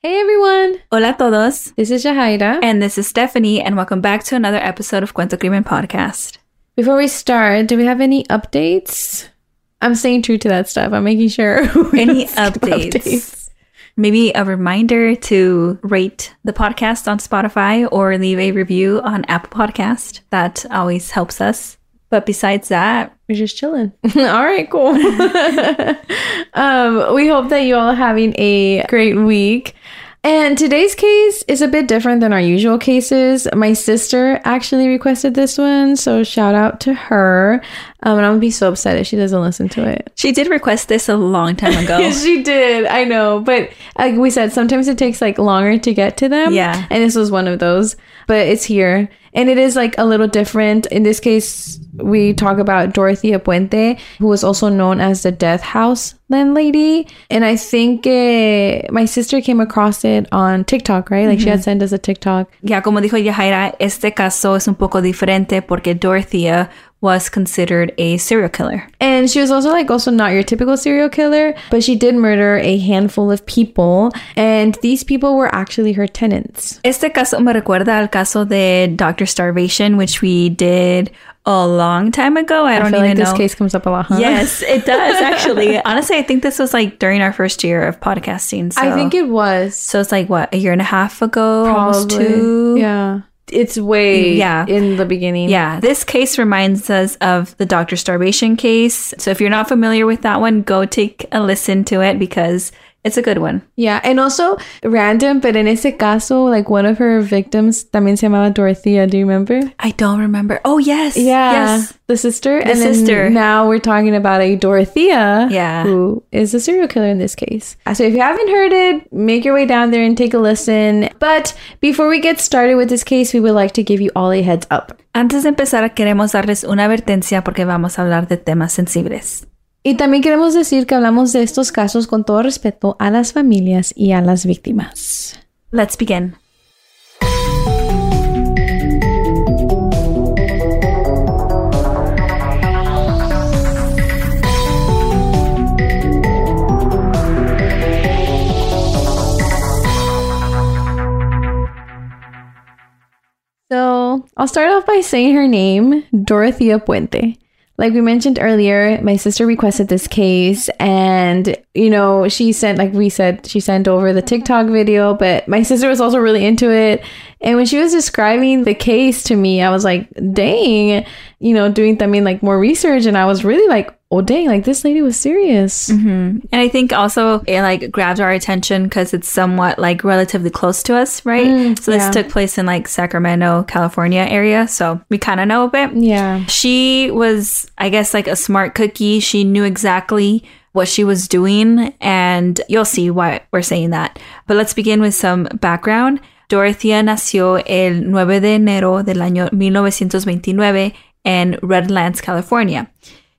Hey everyone! Hola todos. This is Jahaira. And this is Stephanie, and welcome back to another episode of Cuento Crimen Podcast. Before we start, do we have any updates? I'm staying true to that stuff. I'm making sure. Any updates? updates? Maybe a reminder to rate the podcast on Spotify or leave a review on Apple Podcast. That always helps us. But besides that, we're just chilling. all right, cool. um, we hope that you all are having a great week. And today's case is a bit different than our usual cases. My sister actually requested this one, so shout out to her. Um, and I'm gonna be so upset if she doesn't listen to it. She did request this a long time ago. she did, I know, but like we said, sometimes it takes like longer to get to them. Yeah, and this was one of those, but it's here, and it is like a little different. In this case, we talk about Dorothea Puente, who was also known as the Death House landlady. And I think my sister came across it on TikTok, right? Like mm-hmm. she had sent us a TikTok. Ya, como dijo Yahaira, este caso es un poco diferente porque Dorothea was considered a serial killer. And she was also like also not your typical serial killer, but she did murder a handful of people and these people were actually her tenants. Este caso me recuerda al caso de Dr. Starvation which we did a long time ago. I, I don't feel even like know. this case comes up a lot. Huh? Yes, it does actually. Honestly, I think this was like during our first year of podcasting. So. I think it was. So it's like what a year and a half ago, Probably. almost two. Yeah. It's way yeah. in the beginning. Yeah. This case reminds us of the Dr. Starvation case. So if you're not familiar with that one, go take a listen to it because it's a good one. Yeah, and also random, but in ese caso, like one of her victims también se llamaba Dorothea. Do you remember? I don't remember. Oh yes, yeah, yes. the sister. The and sister. now we're talking about a Dorothea, yeah, who is a serial killer in this case. Uh, so if you haven't heard it, make your way down there and take a listen. But before we get started with this case, we would like to give you all a heads up. Antes de empezar, queremos darles una advertencia porque vamos a hablar de temas sensibles. Y también queremos decir que hablamos de estos casos con todo respeto a las familias y a las víctimas. Let's begin. So, I'll start off by saying her name, Dorothea Puente. Like we mentioned earlier, my sister requested this case and you know, she sent like we said she sent over the TikTok video, but my sister was also really into it. And when she was describing the case to me, I was like, "Dang." You know, doing I mean like more research and I was really like, "Oh, dang, like this lady was serious." Mm-hmm. And I think also it like grabbed our attention cuz it's somewhat like relatively close to us, right? Mm, so this yeah. took place in like Sacramento, California area, so we kind of know a bit. Yeah. She was I guess like a smart cookie. She knew exactly what she was doing, and you'll see why we're saying that. But let's begin with some background. Dorothea nació el 9 de enero del año 1929 en Redlands, California.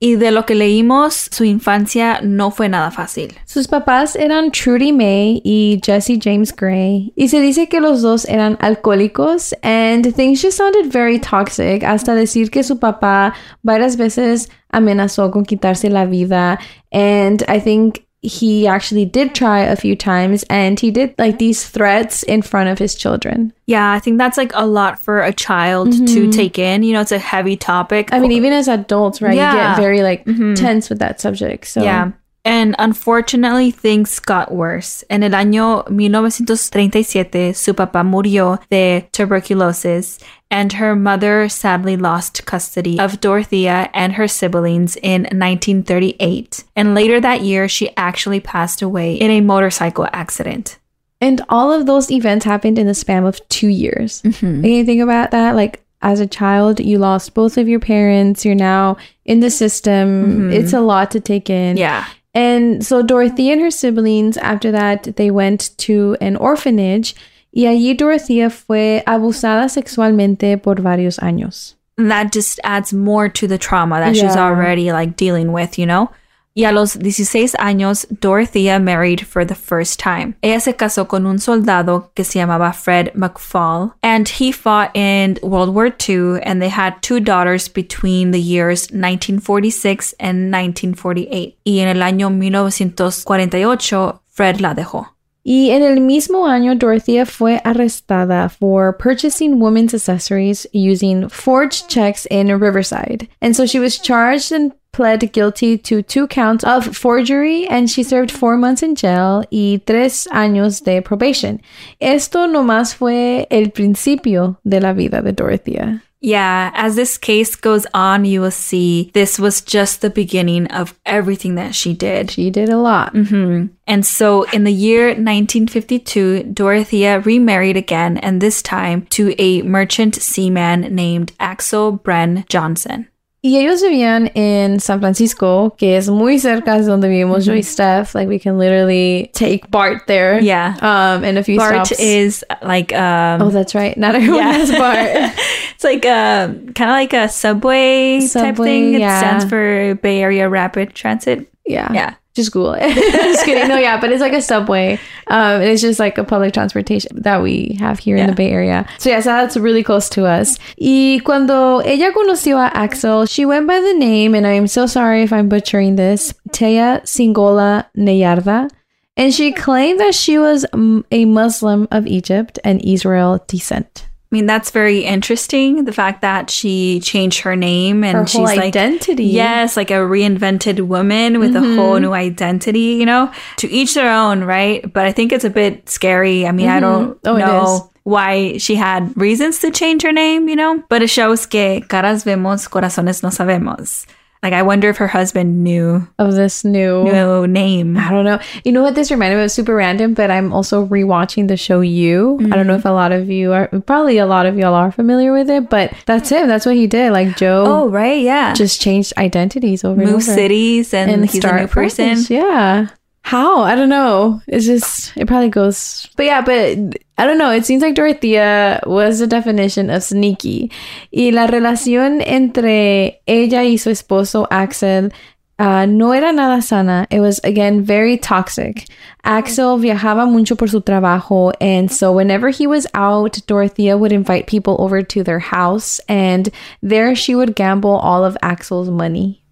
Y de lo que leímos, su infancia no fue nada fácil. Sus papás eran Trudy May y Jesse James Gray. Y se dice que los dos eran alcohólicos and things just sounded very toxic hasta decir que su papá varias veces amenazó con quitarse la vida. And I think he actually did try a few times and he did like these threats in front of his children. Yeah, I think that's like a lot for a child mm-hmm. to take in. You know, it's a heavy topic. I mean, even as adults, right? Yeah. You get very like mm-hmm. tense with that subject. So Yeah. And unfortunately, things got worse. En el año 1937, su papá murió de tuberculosis, and her mother sadly lost custody of Dorothea and her siblings in 1938. And later that year, she actually passed away in a motorcycle accident. And all of those events happened in the span of two years. Mm-hmm. you think about that? Like, as a child, you lost both of your parents. You're now in the system. Mm-hmm. It's a lot to take in. Yeah. And so Dorothy and her siblings, after that, they went to an orphanage y allí Dorothea fue abusada sexualmente por varios años. That just adds more to the trauma that yeah. she's already like dealing with, you know? Y a los 16 años, Dorothea married for the first time. Ella se casó con un soldado que se llamaba Fred McFall, and he fought in World War II, and they had two daughters between the years 1946 and 1948. Y en el año 1948, Fred la dejó. Y en el mismo año, Dorothea fue arrestada for purchasing women's accessories using forged checks in Riverside. And so she was charged and pled guilty to two counts of forgery and she served four months in jail y tres años de probation. Esto nomás fue el principio de la vida de Dorothea. Yeah, as this case goes on, you will see this was just the beginning of everything that she did. She did a lot. hmm And so in the year 1952, Dorothea remarried again, and this time to a merchant seaman named Axel Bren Johnson. Y ellos vivían en San Francisco, que es muy cerca de donde vivimos yo y Steph. Like, we can literally take BART there. Yeah. Um, and a few BART stops. is like um Oh, that's right. Not everyone Yeah. has BART. it's like a kind of like a subway, type Subway, thing. It yeah. stands for Bay Area Rapid Transit. yeah. Yeah. Just Google it. just kidding. No, yeah, but it's like a subway. Um, it's just like a public transportation that we have here in the Bay Area. So yeah, so that's really close to us. Y cuando ella conoció a Axel, she went by the name, and I'm so sorry if I'm butchering this, Teya Singola Neyarda. And she claimed that she was a Muslim of Egypt and Israel descent. I mean, that's very interesting. The fact that she changed her name and Her she's like, identity. yes, like a reinvented woman with a whole Mm-hmm. new identity, you know, to each their own, right? But I think it's a bit scary. I mean, I don't Oh, know why she had reasons to change her name, you know, but it shows que caras vemos, corazones no sabemos. Like, I wonder if her husband knew, Of this new. knew name. I don't know. You know what this reminded me of? Super random, but I'm also rewatching the show You. I don't know if mm. a lot of you are, probably a lot of y'all are familiar with it, but that's him. That's what he did. Like Joe Oh, right. Yeah. just changed identities over and move over. cities and, and he's start a new person. Yeah. How? I don't know. It's just, it probably goes, but yeah, but I don't know. It seems like Dorothea was the definition of sneaky. Y la relación entre ella y su esposo Axel uh, no era nada sana. It was, again, very toxic. Axel viajaba mucho por su trabajo, and so whenever he was out, Dorothea would invite people over to their house, and there she would gamble all of Axel's money.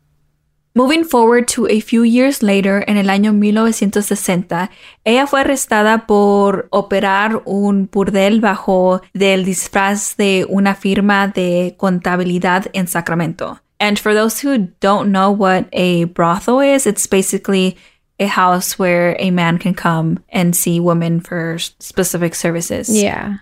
Moving forward to a few years later, en el año 1960, ella fue arrestada por operar un burdel bajo del disfraz de una firma de contabilidad en Sacramento. And for those who don't know what a brothel is, it's basically a house where a man can come and see women for specific services. Yeah.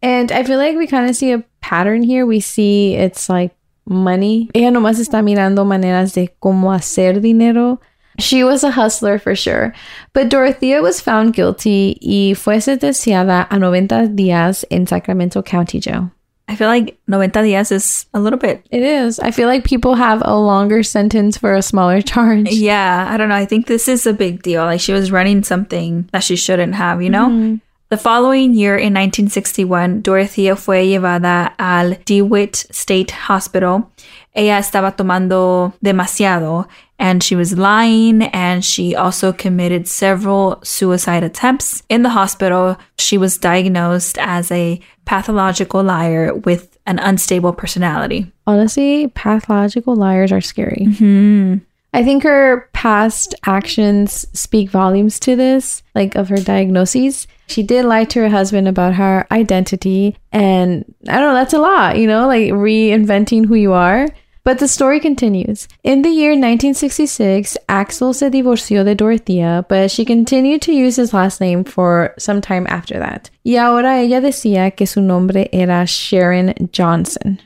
And I feel like we kind of see a pattern here. We see it's like money. Ella nomás está mirando maneras de cómo hacer dinero. She was a hustler for sure. But Dorothea was found guilty y fue sentenciada a 90 días en Sacramento County Jail. I feel like 90 días is a little bit It is. I feel like people have a longer sentence for a smaller charge. Yeah, I don't know. I think this is a big deal. Like she was running something that she shouldn't have, you know? Mm-hmm. The following year, in 1961, Dorothea fue llevada al DeWitt State Hospital. Ella estaba tomando demasiado and she was lying and she also committed several suicide attempts. In the hospital, she was diagnosed as a pathological liar with an unstable personality. Honestly, pathological liars are scary. Mm-hmm. I think her past actions speak volumes to this, like of her diagnoses. She did lie to her husband about her identity. And I don't know, that's a lot, you know, like reinventing who you are. But the story continues. In the year 1966, Axel se divorció de Dorothea, but she continued to use his last name for some time after that. Y ahora ella decía que su nombre era Sharon Johnson.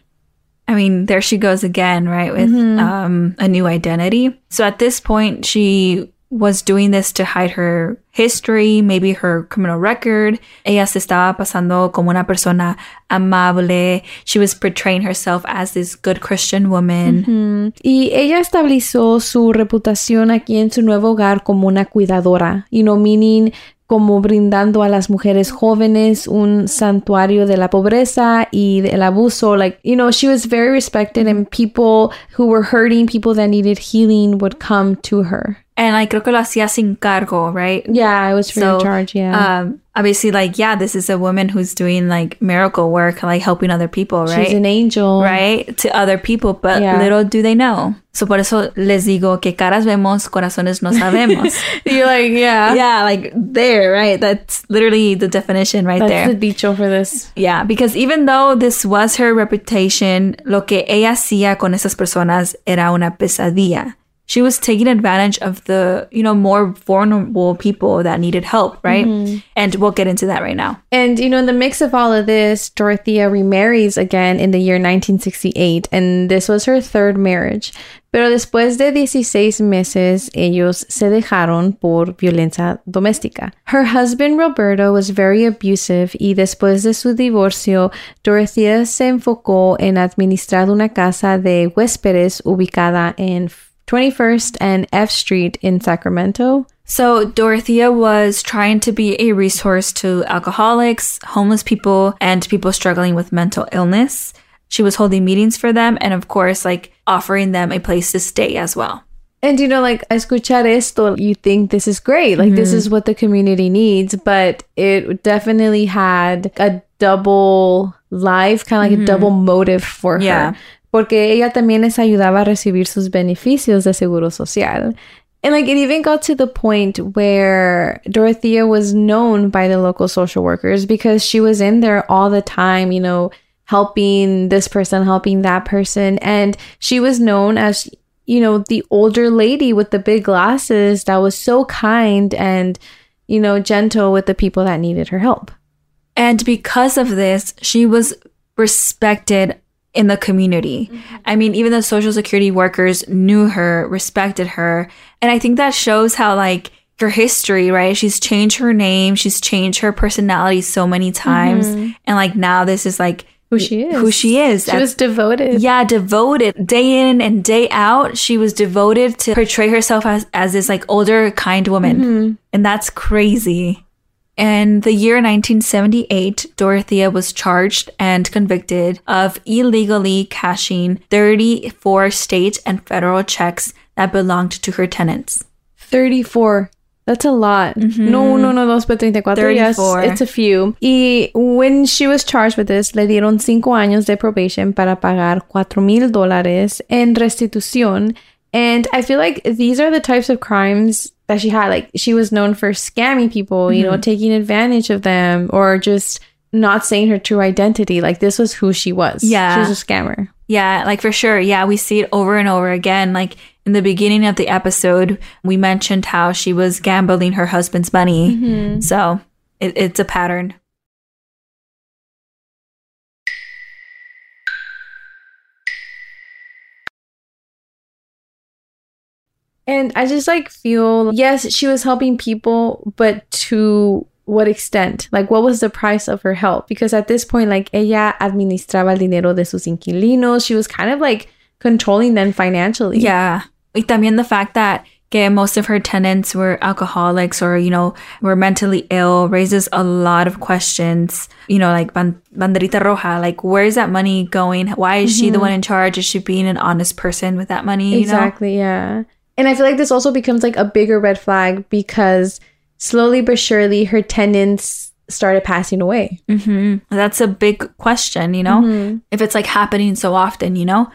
I mean, there she goes again, right? With um, a new identity. So at this point, she was doing this to hide her history, maybe her criminal record. Ella se estaba pasando como una persona amable. She was portraying herself as this good Christian woman. Y ella estableció su reputación aquí en su nuevo hogar como una cuidadora, you know, meaning como brindando a las mujeres jóvenes un santuario de la pobreza y del abuso. Like, you know, she was very respected and people who were hurting, people that needed healing would come to her. And like creo que lo hacía sin cargo, right? Yeah, it was free So, of charge. Yeah. Um, obviously, like, yeah, this is a woman who's doing like miracle work, like helping other people, right? She's an angel. right? To other people, but Yeah. little do they know. So por eso les digo que caras vemos, corazones no sabemos. You're like, yeah. yeah, like there, right? That's literally the definition right That's there. the dicho for this. yeah, because even though this was her reputation, lo que ella hacía con esas personas era una pesadilla. She was taking advantage of the, you know, more vulnerable people that needed help, right? Mm-hmm. And we'll get into that right now. And, you know, in the mix of all of this, Dorothea remarries again in the year 1968, and this was her third marriage. Pero después de 16 meses, ellos se dejaron por violencia doméstica. Her husband Roberto was very abusive y después de su divorcio, Dorothea se enfocó en administrar una casa de huéspedes ubicada en 21st and F Street in Sacramento. So Dorothea was trying to be a resource to alcoholics, homeless people, and people struggling with mental illness. She was holding meetings for them and of course like offering them a place to stay as well. And you know, like escuchar esto, you think this is great. Like this mm-hmm. is what the community needs, but it definitely had a double life, kind of like a mm-hmm. double motive for Yeah. her. Porque ella también les ayudaba a recibir sus beneficios de seguro social. And like it even got to the point where Dorothea was known by the local social workers because she was in there all the time, you know, helping this person, helping that person. And she was known as, you know, the older lady with the big glasses that was so kind and, you know, gentle with the people that needed her help. And because of this, she was respected in the community. Mm-hmm. I mean, even the social security workers knew her, respected her. And I think that shows how, like, her history, right? She's changed her name, she's changed her personality so many times. Mm-hmm. And, like, now this is like Who she is. Who she is. She was devoted. yeah, devoted day in and day out. She was devoted to portray herself as, as this like older, kind woman. Mm-hmm. And that's crazy. In the year 1978, Dorothea was charged and convicted of illegally cashing 34 state and federal checks that belonged to her tenants. 34. That's a lot. No, mm-hmm. no, no, dos por 34. Yes, it's a few. Y when she was charged with this, le dieron cinco años de probation para pagar cuatro mil dólares en restitución. And I feel like these are the types of crimes that she had. Like she was known for scamming people, you know, mm-hmm. taking advantage of them or just not saying her true identity. Like this was who she was. Yeah. She was a scammer. Yeah, like for sure. Yeah, we see it over and over again. Like in the beginning of the episode, we mentioned how she was gambling her husband's money. Mm-hmm. So it, it's a pattern. And I just like feel, yes, she was helping people, but to what extent? Like, what was the price of her help? Because at this point, like, ella administraba el dinero de sus inquilinos. She was kind of like controlling them financially. Yeah. Y también the fact that que most of her tenants were alcoholics or, you know, were mentally ill raises a lot of questions. You know, like ban- banderita roja, like where is that money going? Why is she the mm-hmm. one in charge? Is she being an honest person with that money? You know? Exactly. Yeah. And I feel like this also becomes like a bigger red flag because slowly but surely her tenants started passing away. hmm That's a big question, you know? If it's like happening so often, you know?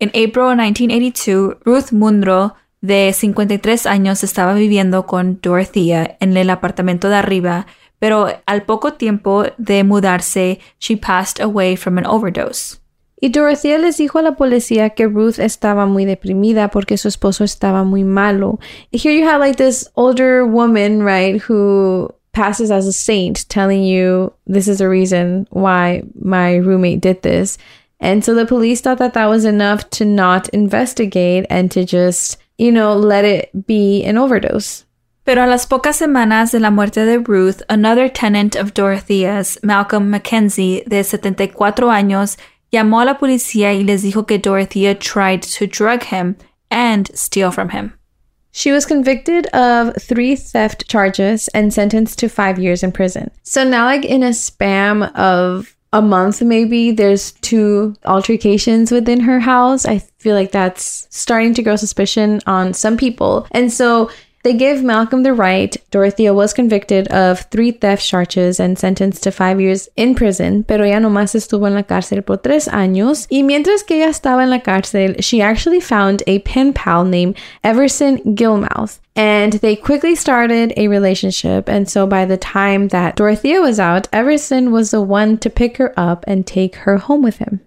In April 1982, Ruth Munro, de 53 años, estaba viviendo con Dorothea en el apartamento de arriba, pero al poco tiempo de mudarse, she passed away from an overdose. Y Dorothea les dijo a la policía que Ruth estaba muy deprimida porque su esposo estaba muy malo. Here you have like this older woman, right, who passes as a saint telling you this is the reason why my roommate did this. And so the police thought that that was enough to not investigate and to just, you know, let it be an overdose. Pero a las pocas semanas de la muerte de Ruth, another tenant of Dorothea's, Malcolm Mackenzie, de 74 años, llamó a la policía y les dijo que Dorothea tried to drug him and steal from him. She was convicted of three theft charges and sentenced to five years in prison. So now, like in a spam of a month maybe there's two altercations within her house i feel like that's starting to grow suspicion on some people and so they give Malcolm the right. Dorothea was convicted of three theft charges and sentenced to five years in prison, pero ella nomás estuvo en la cárcel por tres años. Y mientras que ella estaba en la cárcel, she actually found a pen pal named Everson Gilmouth. And they quickly started a relationship. And so by the time that Dorothea was out, Everson was the one to pick her up and take her home with him.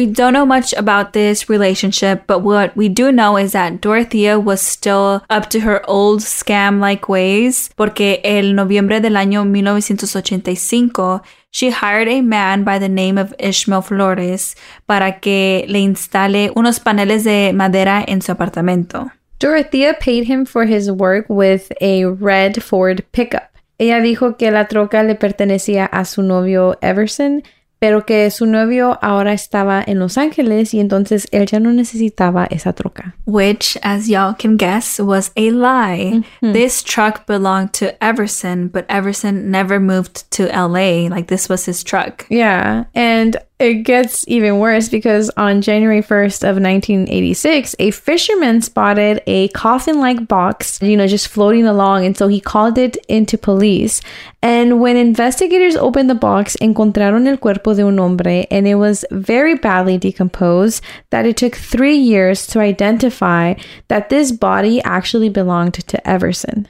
We don't know much about this relationship, but what we do know is that Dorothea was still up to her old scam like ways, porque el noviembre del año 1985, she hired a man by the name of Ishmael Flores para que le instale unos paneles de madera en su apartamento. Dorothea paid him for his work with a red Ford pickup. Ella dijo que la troca le pertenecía a su novio Everson pero que su novio ahora estaba en Los Ángeles y entonces él ya no necesitaba esa troca. Which, as y'all can guess, was a lie. Mm-hmm. This truck belonged to Everson, but Everson never moved to LA. Like, this was his truck. Yeah. And it gets even worse because on January 1st of 1986, a fisherman spotted a coffin-like box, you know, just floating along. And so he called it into police. And when investigators opened the box, encontraron el cuerpo de un hombre and it was very badly decomposed that it took three years to identify that this body actually belonged to Everson.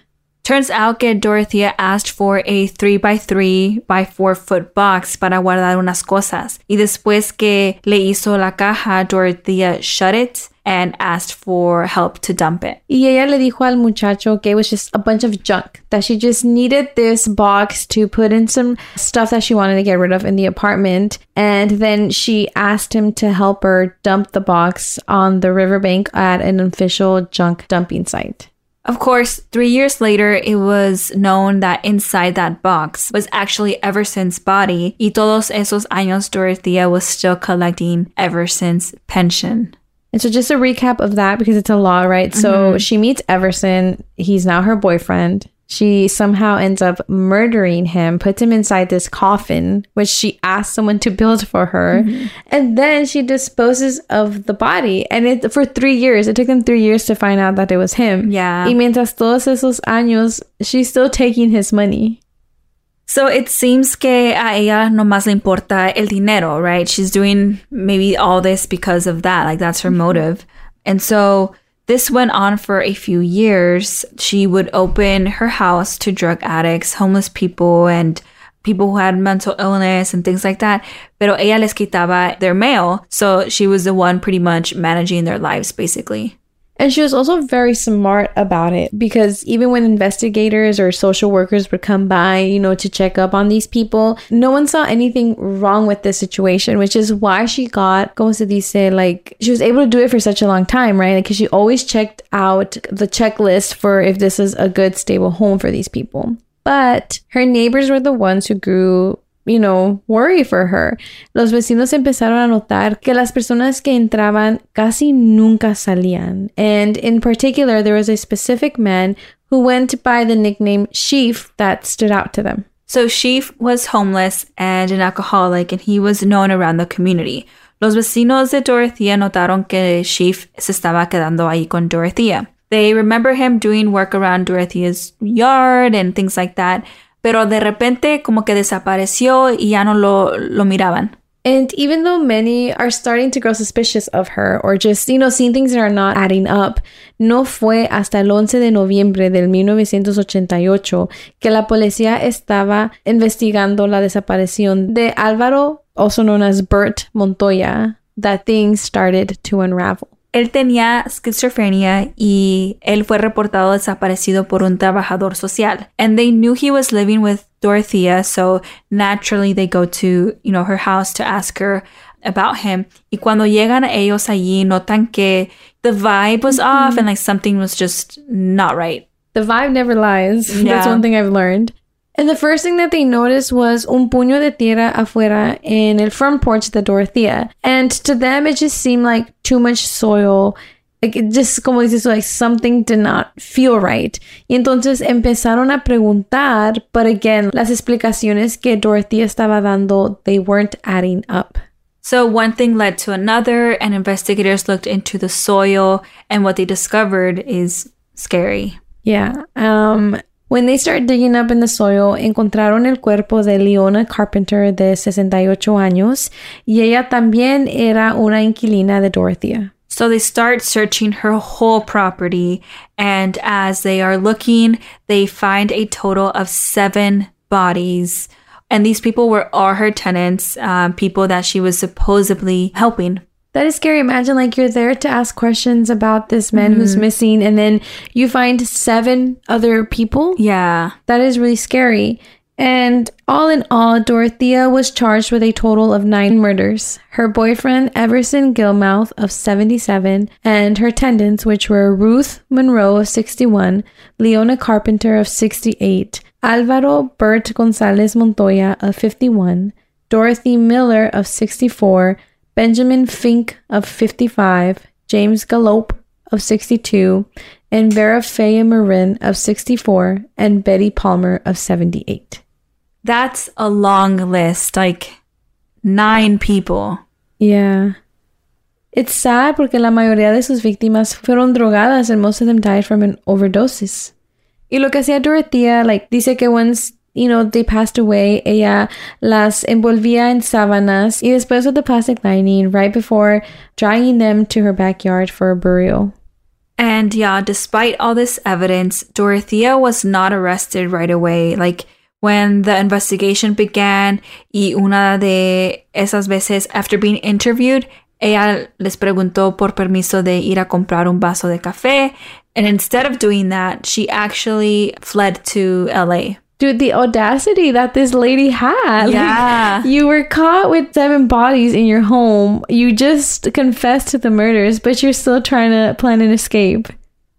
Turns out que Dorothea asked for a 3 by 3 by 4 foot box para guardar unas cosas. Y después que le hizo la caja, Dorothea shut it and asked for help to dump it. Y ella le dijo al muchacho que it was just a bunch of junk, that she just needed this box to put in some stuff that she wanted to get rid of in the apartment. And then she asked him to help her dump the box on the riverbank at an official junk dumping site. Of course, three years later, it was known that inside that box was actually Everson's body, y todos esos años Dorothea was still collecting Everson's pension. And so, just a recap of that because it's a law, right? Mm-hmm. So, she meets Everson. He's now her boyfriend. She somehow ends up murdering him, puts him inside this coffin, which she asked someone to build for her. Mm-hmm. And then she disposes of the body. And it for three years, it took them three years to find out that it was him. Yeah. Y mientras todos esos años, she's still taking his money. So it seems que a ella no más le importa el dinero, right? She's doing maybe all this because of that. Like that's her mm-hmm. motive. And so this went on for a few years. She would open her house to drug addicts, homeless people, and people who had mental illness and things like that. Pero ella les quitaba their mail. So she was the one pretty much managing their lives, basically. And she was also very smart about it because even when investigators or social workers would come by, you know, to check up on these people, no one saw anything wrong with the situation, which is why she got, como se dice, like, she was able to do it for such a long time, right? Because like, she always checked out the checklist for if this is a good, stable home for these people. But her neighbors were the ones who grew you know, worry for her. Los vecinos empezaron a notar que las personas que entraban casi nunca salían. And in particular, there was a specific man who went by the nickname Sheaf that stood out to them. So Sheaf was homeless and an alcoholic, and he was known around the community. Los vecinos de Dorothea notaron que Sheaf se estaba quedando ahí con Dorothea. They remember him doing work around Dorothea's yard and things like that, pero de repente como que desapareció y ya no lo, lo miraban. And even though many are starting to grow suspicious of her or just, you know, seeing things that are not adding up, no fue hasta el 11 de noviembre del 1988 que la policía estaba investigando la desaparición de Álvaro, also known as Bert Montoya, that things started to unravel. Él tenía esquizofrenia y él fue reportado desaparecido por un trabajador social. And they knew he was living with Dorothea, so naturally they go to, you know, her house to ask her about him. Y cuando llegan ellos allí, notan que the vibe was mm-hmm. off and like something was just not right. The vibe never lies. Yeah. That's one thing I've learned. And the first thing that they noticed was un puño de tierra afuera in el front porch de Dorothea. And to them, it just seemed like too much soil. Like, it just como dices, like something did not feel right. Y entonces empezaron a preguntar, but again, las explicaciones que Dorothea estaba dando, they weren't adding up. So one thing led to another, and investigators looked into the soil, and what they discovered is scary. Yeah. Um, when they start digging up in the soil, encontraron el cuerpo de Leona Carpenter de 68 años, y ella también era una inquilina de Dorothea. So they start searching her whole property, and as they are looking, they find a total of seven bodies. And these people were all her tenants, um, people that she was supposedly helping. That is scary. Imagine like you're there to ask questions about this man who's mm-hmm. missing, and then you find seven other people. Yeah. That is really scary. And all in all, Dorothea was charged with a total of nine murders. Her boyfriend, Everson Gilmouth, of 77, and her attendants, which were Ruth Monroe, of 61, Leona Carpenter, of 68, Alvaro Bert Gonzalez Montoya, of 51, Dorothy Miller, of 64, Benjamin Fink, of 55, James Gallop, of 62, and Vera Faya Marin, of 64, and Betty Palmer, of 78. That's a long list, like nine people. Yeah. It's sad porque la mayoría de sus víctimas fueron drogadas and most of them died from an overdoses. Y lo que hacía Dorothea, like, dice que once, you know, they passed away, ella las envolvía en sábanas y después with the plastic lining right before dragging them to her backyard for a burial. And yeah, despite all this evidence, Dorothea was not arrested right away. Like when the investigation began, y una de esas veces, after being interviewed, ella les preguntó por permiso de ir a comprar un vaso de café. And instead of doing that, she actually fled to LA. Dude, the audacity that this lady had. Like, Yeah. you were caught with seven bodies in your home. You just confessed to the murders, but you're still trying to plan an escape.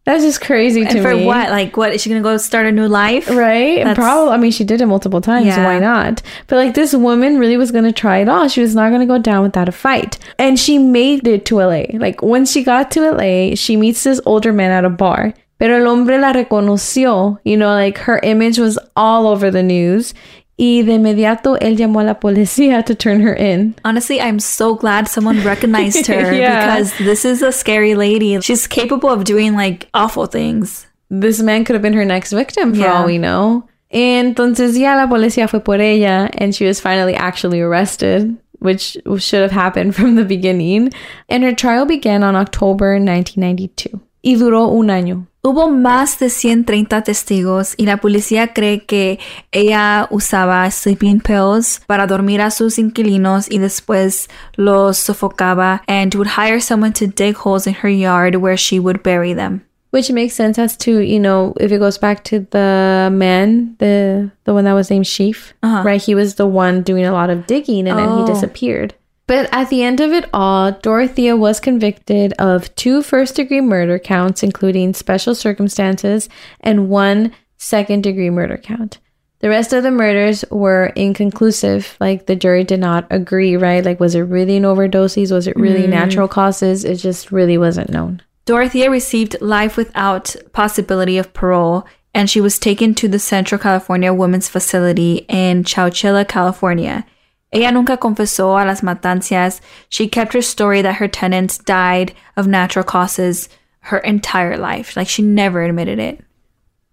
That's just crazy to And for me. what? Like, what? Is she gonna go start a new life? Right? That's- Probably. I mean, she did it multiple times. Yeah. Why not? But like, this woman really was going to try it all. She was not going to go down without a fight. And she made it to LA. Like, when she got to LA, she meets this older man at a bar. Pero el hombre la reconoció. You know, like, her image was all over the news. Y de inmediato, él llamó a la policía to turn her in. Honestly, I'm so glad someone recognized her Yeah. because this is a scary lady. She's capable of doing like awful things. this man could have been her next victim for Yeah. all we know. Entonces ya la policía fue por ella and she was finally actually arrested, which should have happened from the beginning. And her trial began on October 1992 y duró un año. Hubo más de 130 testigos y la policía cree que ella usaba sleeping pills para dormir a sus inquilinos y después los sofocaba and would hire someone to dig holes in her yard where she would bury them. Which makes sense as to, you know, if it goes back to the man, the the one that was named Sheaf, Uh-huh. right? He was the one doing a lot of digging and then Oh. he disappeared. But at the end of it all, Dorothea was convicted of two first degree murder counts, including special circumstances, and one second degree murder count. The rest of the murders were inconclusive. Like the jury did not agree, right? Like, was it really an overdoses? Was it really mm. natural causes? It just really wasn't known. Dorothea received life without possibility of parole, and she was taken to the Central California Women's Facility in Chowchilla, California. Ella nunca confesó a las matancias. She kept her story that her tenants died of natural causes her entire life. Like she never admitted it.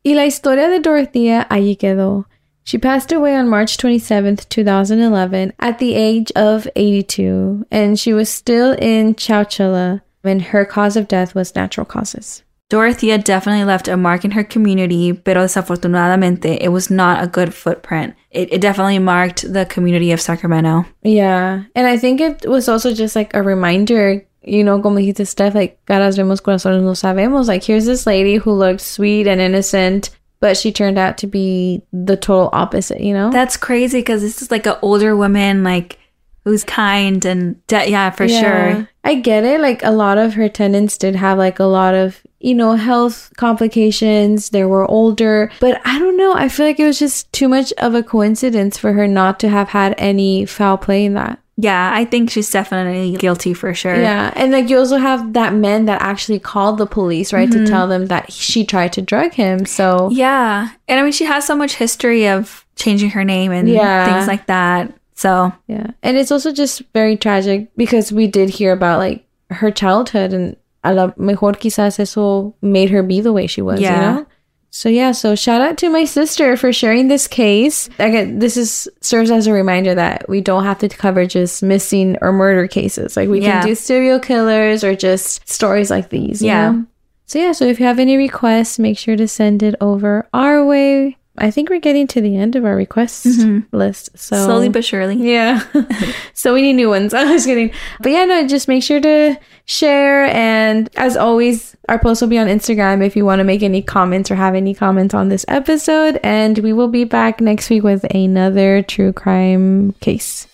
Y la historia de Dorothea allí quedó. She passed away on March 27th, 2011, at the age of 82, and she was still in Chowchilla, and her cause of death was natural causes. Dorothea definitely left a mark in her community, pero desafortunadamente, it was not a good footprint. It, it definitely marked the community of Sacramento. Yeah, and I think it was also just like a reminder, you know, como dijiste, Steph, like, caras vemos, corazones no sabemos. Like, here's this lady who looked sweet and innocent, but she turned out to be the total opposite, you know? That's crazy because this is like an older woman, like who's kind and de- yeah, for sure. I get it. Like a lot of her tenants did have like a lot of, you know, health complications. They were older, but I don't know. I feel like it was just too much of a coincidence for her not to have had any foul play in that. Yeah, I think she's definitely guilty for sure. Yeah. And like you also have that man that actually called the police, right, to mm-hmm. tell them that she tried to drug him. So Yeah. And I mean, she has so much history of changing her name and Yeah. things like that. So, Yeah. And it's also just very tragic because we did hear about like her childhood and a lo mejor quizás eso made her be the way she was, Yeah. you know? So yeah, so shout out to my sister for sharing this case. Again, this is serves as a reminder that we don't have to cover just missing or murder cases. Like we Yeah. can do serial killers or just stories like these. you Yeah. know? So yeah, so if you have any requests, make sure to send it over our way. I think we're getting to the end of our request mm-hmm. list. So slowly but surely. yeah. so we need new ones. I was kidding. But yeah, no, just make sure to share. And as always, our post will be on Instagram if you want to make any comments or have any comments on this episode. And we will be back next week with another true crime case.